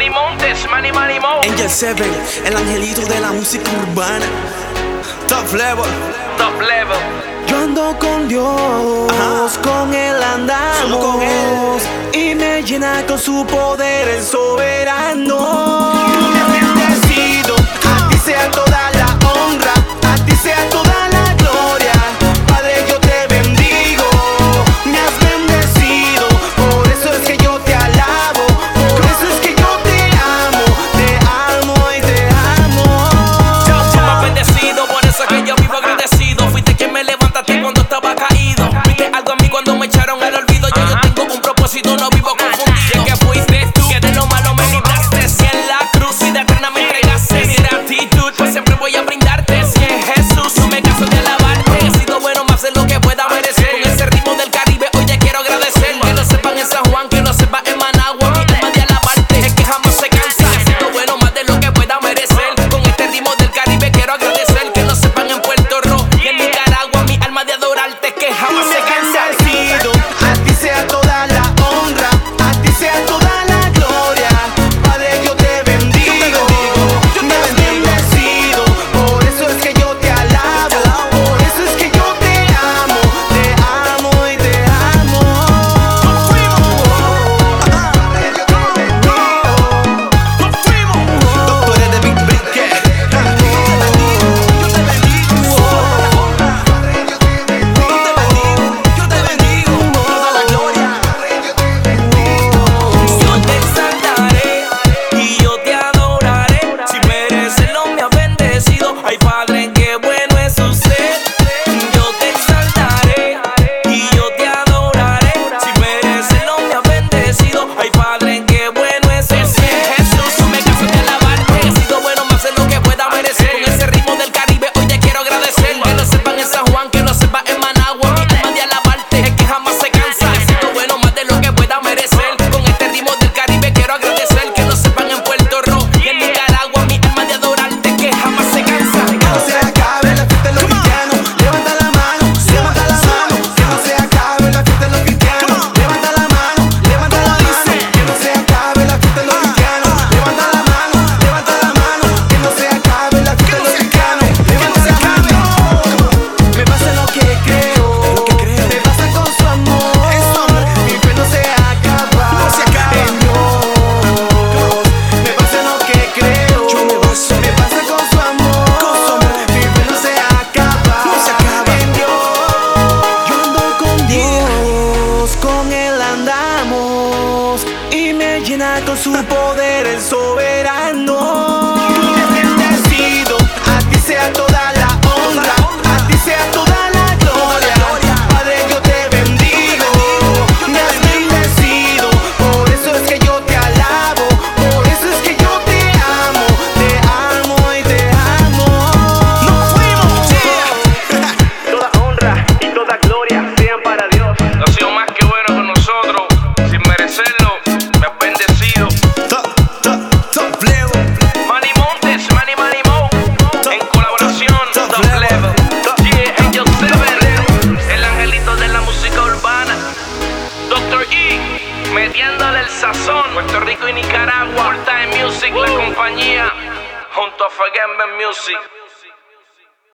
Manny Montes, Manny Manny Montes. Angel Seven, el angelito de la música urbana. Top level, top level. Yo ando con Dios, Ajá. con él andamos, Solo con él. y me llena con su poder el soberano. con su poder el soberano. Puerto Rico y Nicaragua. Full Time Music, la compañía. Junto a Fagamben Music.